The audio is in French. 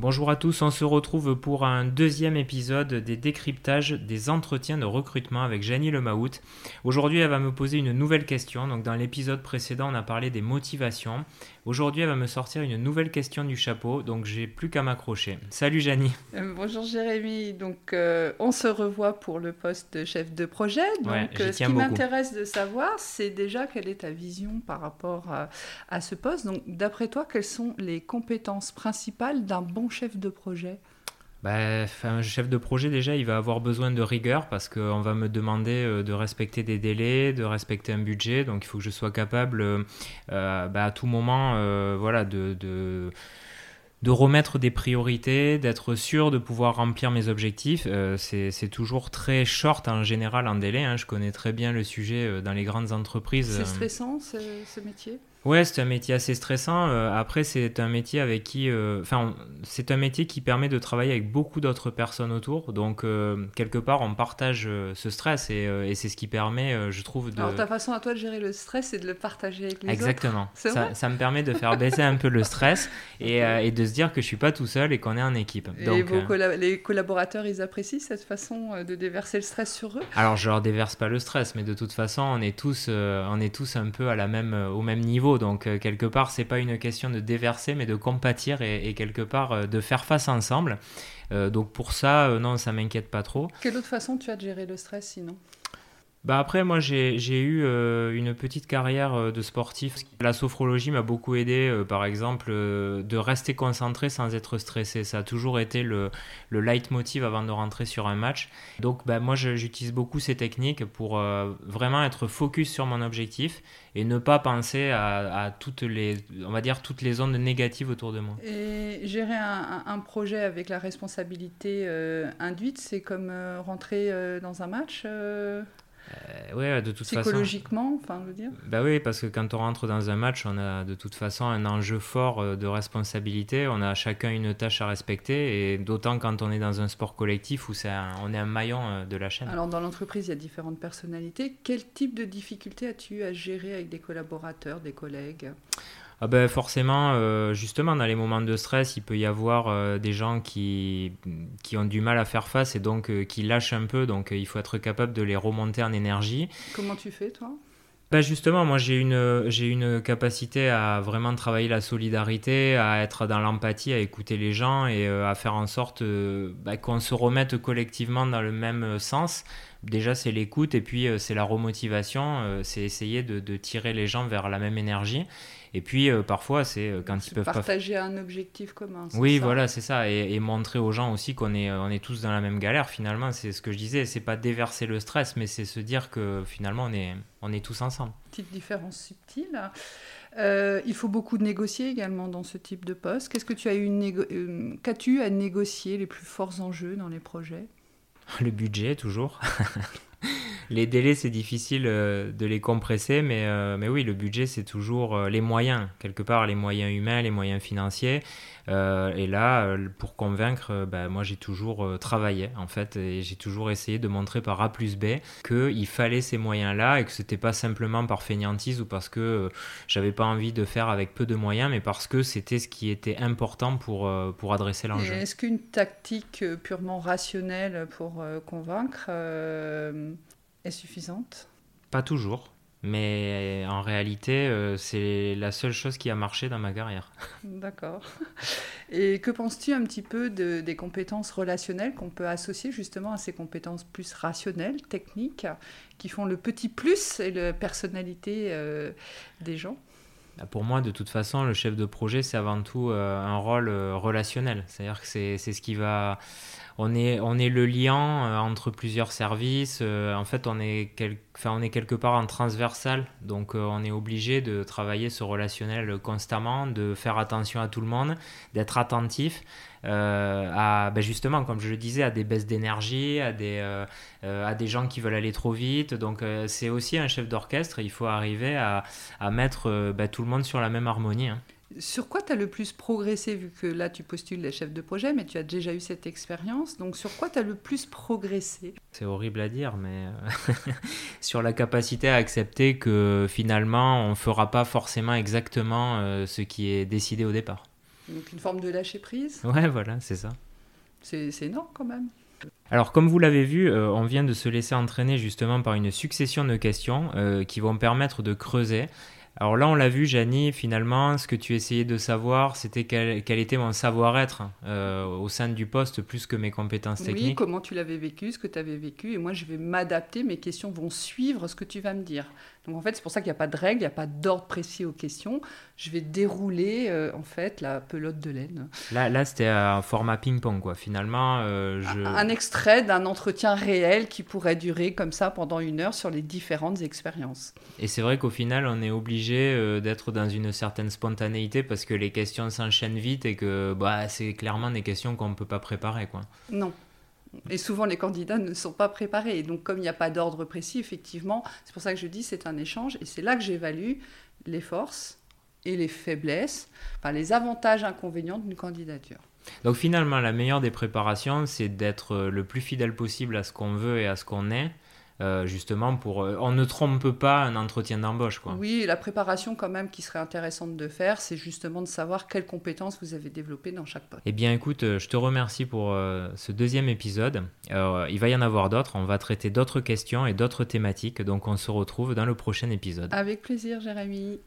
Bonjour à tous, on se retrouve pour un deuxième épisode des décryptages des entretiens de recrutement avec Janie Lemaout. Aujourd'hui, elle va me poser une nouvelle question. Donc, dans l'épisode précédent, on a parlé des motivations. Aujourd'hui, elle va me sortir une nouvelle question du chapeau, donc j'ai plus qu'à m'accrocher. Salut Janie. Euh, bonjour Jérémy. Donc, euh, on se revoit pour le poste de chef de projet. Donc, euh, ce qui m'intéresse de savoir, c'est déjà quelle est ta vision par rapport à, à ce poste. Donc, d'après toi, quelles sont les compétences principales d'un bon chef de projet? Bah, un chef de projet, déjà, il va avoir besoin de rigueur parce qu'on va me demander euh, de respecter des délais, de respecter un budget. Donc, il faut que je sois capable euh, bah, à tout moment euh, voilà, de, de, de, remettre des priorités, d'être sûr de pouvoir remplir mes objectifs. c'est toujours très short en général en délai. Hein. Je connais très bien le sujet dans les grandes entreprises. C'est stressant ce métier? Ouais, c'est un métier assez stressant. Euh, après, c'est un métier avec qui, euh, enfin, c'est un métier qui permet de travailler avec beaucoup d'autres personnes autour. Donc, euh, quelque part, on partage ce stress et, c'est ce qui permet, je trouve, de. Alors, ta façon à toi de gérer le stress, c'est de le partager avec les Exactement. autres. Exactement. Ça, ça, me permet de faire baisser un peu le stress et, et, de se dire que je suis pas tout seul et qu'on est en équipe. Donc, et les collaborateurs, ils apprécient cette façon de déverser le stress sur eux? Alors, je leur déverse pas le stress, mais de toute façon, on est tous, on est tous un peu à la même, au même niveau. Donc, euh, quelque part, c'est pas une question de déverser, mais de compatir et, quelque part euh, de faire face ensemble. Euh, donc, pour ça, non, ça m'inquiète pas trop. Quelle autre façon tu as de gérer le stress sinon? Bah après, moi, j'ai eu une petite carrière de sportif. La sophrologie m'a beaucoup aidé, par exemple, de rester concentré sans être stressé. Ça a toujours été le, le leitmotiv avant de rentrer sur un match. Donc, bah, moi, j'utilise beaucoup ces techniques pour vraiment être focus sur mon objectif et ne pas penser à, toutes les, on va dire, toutes les ondes négatives autour de moi. Et gérer un, projet avec la responsabilité euh, induite, c'est comme euh, rentrer euh, dans un match euh, ouais, de toute Psychologiquement, enfin, je veux dire. Bah oui, parce que quand on rentre dans un match, on a de toute façon un enjeu fort euh, de responsabilité. On a chacun une tâche à respecter, et d'autant quand on est dans un sport collectif où c'est on est un maillon euh, de la chaîne. Alors, dans l'entreprise, il y a différentes personnalités. Quel type de difficultés as-tu à gérer avec des collaborateurs, des collègues? Ah ben forcément, euh, justement, dans les moments de stress, il peut y avoir euh, des gens qui, qui ont du mal à faire face et donc euh, qui lâchent un peu. Donc il faut être capable de les remonter en énergie. Comment tu fais, toi? Ben justement, moi j'ai une, j'ai une capacité à vraiment travailler la solidarité, à être dans l'empathie, à écouter les gens et à faire en sorte ben, qu'on se remette collectivement dans le même sens. Déjà c'est l'écoute et puis c'est la remotivation, c'est essayer de, de, tirer les gens vers la même énergie. Et puis euh, parfois, c'est euh, quand ils peuvent partager un objectif commun. Oui, voilà, c'est ça, et, montrer aux gens aussi qu'on est, on est tous dans la même galère. Finalement, c'est ce que je disais, c'est pas déverser le stress, mais c'est se dire que finalement, on est, on est tous ensemble. Petite différence subtile. Euh, il faut beaucoup de négocier également dans ce type de poste. Qu'est-ce que tu as eu qu'as-tu à négocier les plus forts enjeux dans les projets? Le budget, toujours. les délais, c'est difficile euh, de les compresser, mais, euh, mais oui, le budget, c'est toujours euh, les moyens, quelque part, les moyens humains, les moyens financiers. et là, pour convaincre, bah, moi, j'ai toujours travaillé, en fait, et j'ai toujours essayé de montrer par A plus B qu'il fallait ces moyens-là et que c'était pas simplement par fainéantise ou parce que j'avais pas envie de faire avec peu de moyens, mais parce que c'était ce qui était important pour, pour adresser l'enjeu. Est-ce qu'une tactique purement rationnelle pour convaincre est suffisante? Pas toujours. Mais en réalité, euh, c'est la seule chose qui a marché dans ma carrière. D'accord. Et que penses-tu un petit peu de, des compétences relationnelles qu'on peut associer justement à ces compétences plus rationnelles, techniques, qui font le petit plus et la personnalité euh, des gens? Pour moi, de toute façon, le chef de projet, c'est avant tout euh, un rôle relationnel. C'est-à-dire que c'est ce qui va on est, on est le lien euh, entre plusieurs services. Euh, en fait, on est, enfin, on est quelque part en transversal. Donc, euh, on est obligé de travailler ce relationnel constamment, de faire attention à tout le monde, d'être attentif. À ben justement, comme je le disais, à des baisses d'énergie, à, des à des gens qui veulent aller trop vite. Donc c'est aussi un chef d'orchestre, il faut arriver à, à mettre ben, tout le monde sur la même harmonie. Hein. Sur quoi tu as le plus progressé, vu que là tu postules les chefs de projet, mais tu as déjà eu cette expérience, donc sur quoi tu as le plus progressé? C'est horrible à dire, mais euh, sur la capacité à accepter que finalement on ne fera pas forcément exactement euh, ce qui est décidé au départ. Donc une forme de lâcher prise. Ouais, voilà, c'est ça. C'est énorme quand même. Alors comme vous l'avez vu, euh, on vient de se laisser entraîner justement par une succession de questions euh, qui vont permettre de creuser. Alors là, on l'a vu, Janie, finalement, ce que tu essayais de savoir, c'était quel, était mon savoir-être euh, au sein du poste plus que mes compétences techniques. Oui, comment tu l'avais vécu, ce que tu avais vécu, et moi je vais m'adapter, mes questions vont suivre ce que tu vas me dire. Donc en fait, c'est pour ça qu'il n'y a pas de règle, il n'y a pas d'ordre précis aux questions. Je vais dérouler euh, en fait la pelote de laine. Là, là c'était un format ping-pong, quoi. Finalement, euh, je... un extrait d'un entretien réel qui pourrait durer comme ça pendant une heure sur les différentes expériences. Et c'est vrai qu'au final, on est obligé euh, d'être dans une certaine spontanéité parce que les questions s'enchaînent vite et que bah, c'est clairement des questions qu'on ne peut pas préparer, quoi. Non. Et souvent, les candidats ne sont pas préparés. Et donc, comme il n'y a pas d'ordre précis, effectivement, c'est pour ça que je dis c'est un échange. Et c'est là que j'évalue les forces et les faiblesses, enfin, les avantages et inconvénients d'une candidature. Donc finalement, la meilleure des préparations, c'est d'être le plus fidèle possible à ce qu'on veut et à ce qu'on est, euh, justement pour euh, on ne trompe pas un entretien d'embauche quoi. Oui, la préparation quand même qui serait intéressante de faire, c'est justement de savoir quelles compétences vous avez développées dans chaque poste. Eh bien écoute, euh, je te remercie pour ce deuxième épisode. il va y en avoir d'autres, on va traiter d'autres questions et d'autres thématiques, donc on se retrouve dans le prochain épisode. Avec plaisir Jérémy.